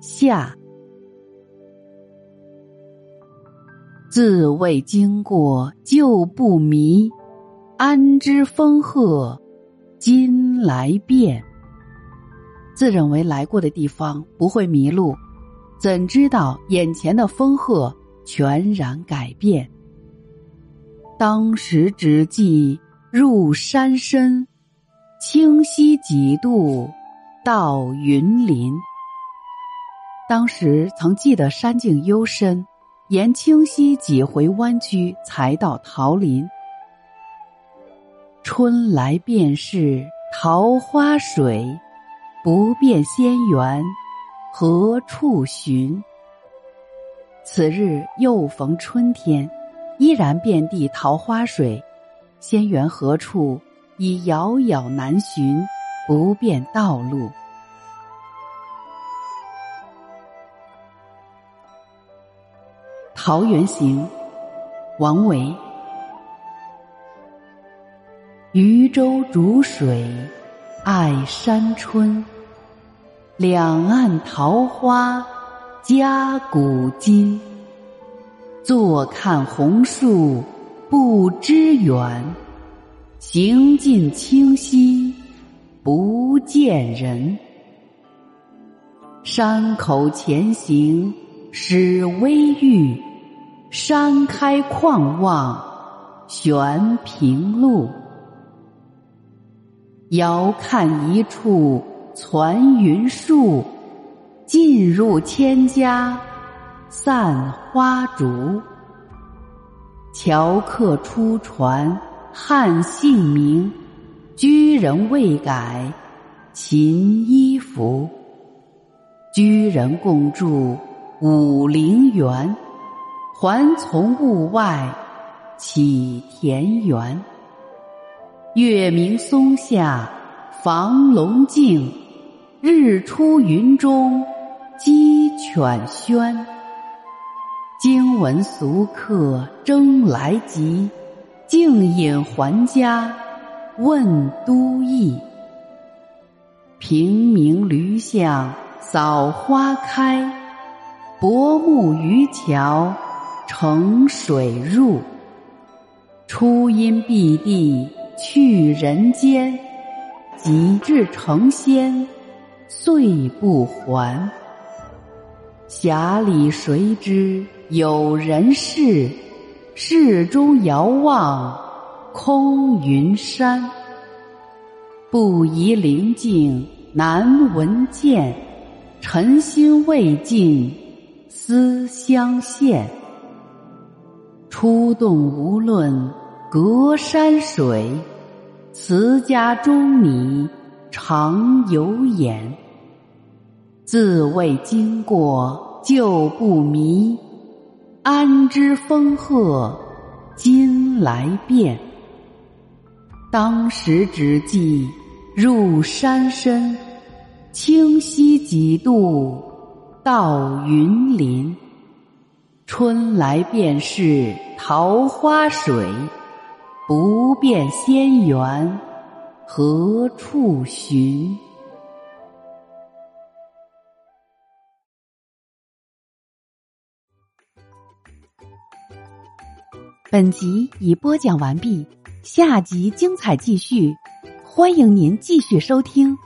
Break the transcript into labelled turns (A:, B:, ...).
A: 下。自未经过就不迷，安知风鹤今来变？自认为来过的地方不会迷路，怎知道眼前的风鹤全然改变？当时只记入山深，清溪几度。到云林，当时曾记得山径幽深，沿清溪几回弯曲，才到桃林。春来便是桃花水，不辨仙缘何处寻？此日又逢春天，依然遍地桃花水，仙缘何处已遥遥难寻。不辨道路，《桃源行》王维。渔舟逐水爱山春，两岸桃花家古今。坐看红树不知远，行尽清溪。不见人，山口前行始微欲，山开旷望悬平路。遥看一处攒云树，近入千家散花竹。樵客出船汉姓名。居人未改秦衣服，居人共筑武陵源，还从雾外起田园。月明松下房龙静，日出云中鸡犬喧。惊闻俗客争来急，径引还家。问都邑，平明驴巷扫花开，薄暮渔樵乘水入。初因碧地去人间，及至成仙遂不还。匣里谁知有人世？世中遥望。空云山，不宜灵境难闻见。尘心未尽思相现。出洞无论隔山水，辞家中你常有眼。自谓经过就不迷，安知风鹤今来变？当时只记入山深，清溪几度到云林。春来便是桃花水，不辨仙缘何处寻？本集已播讲完毕。下集精彩继续，欢迎您继续收听。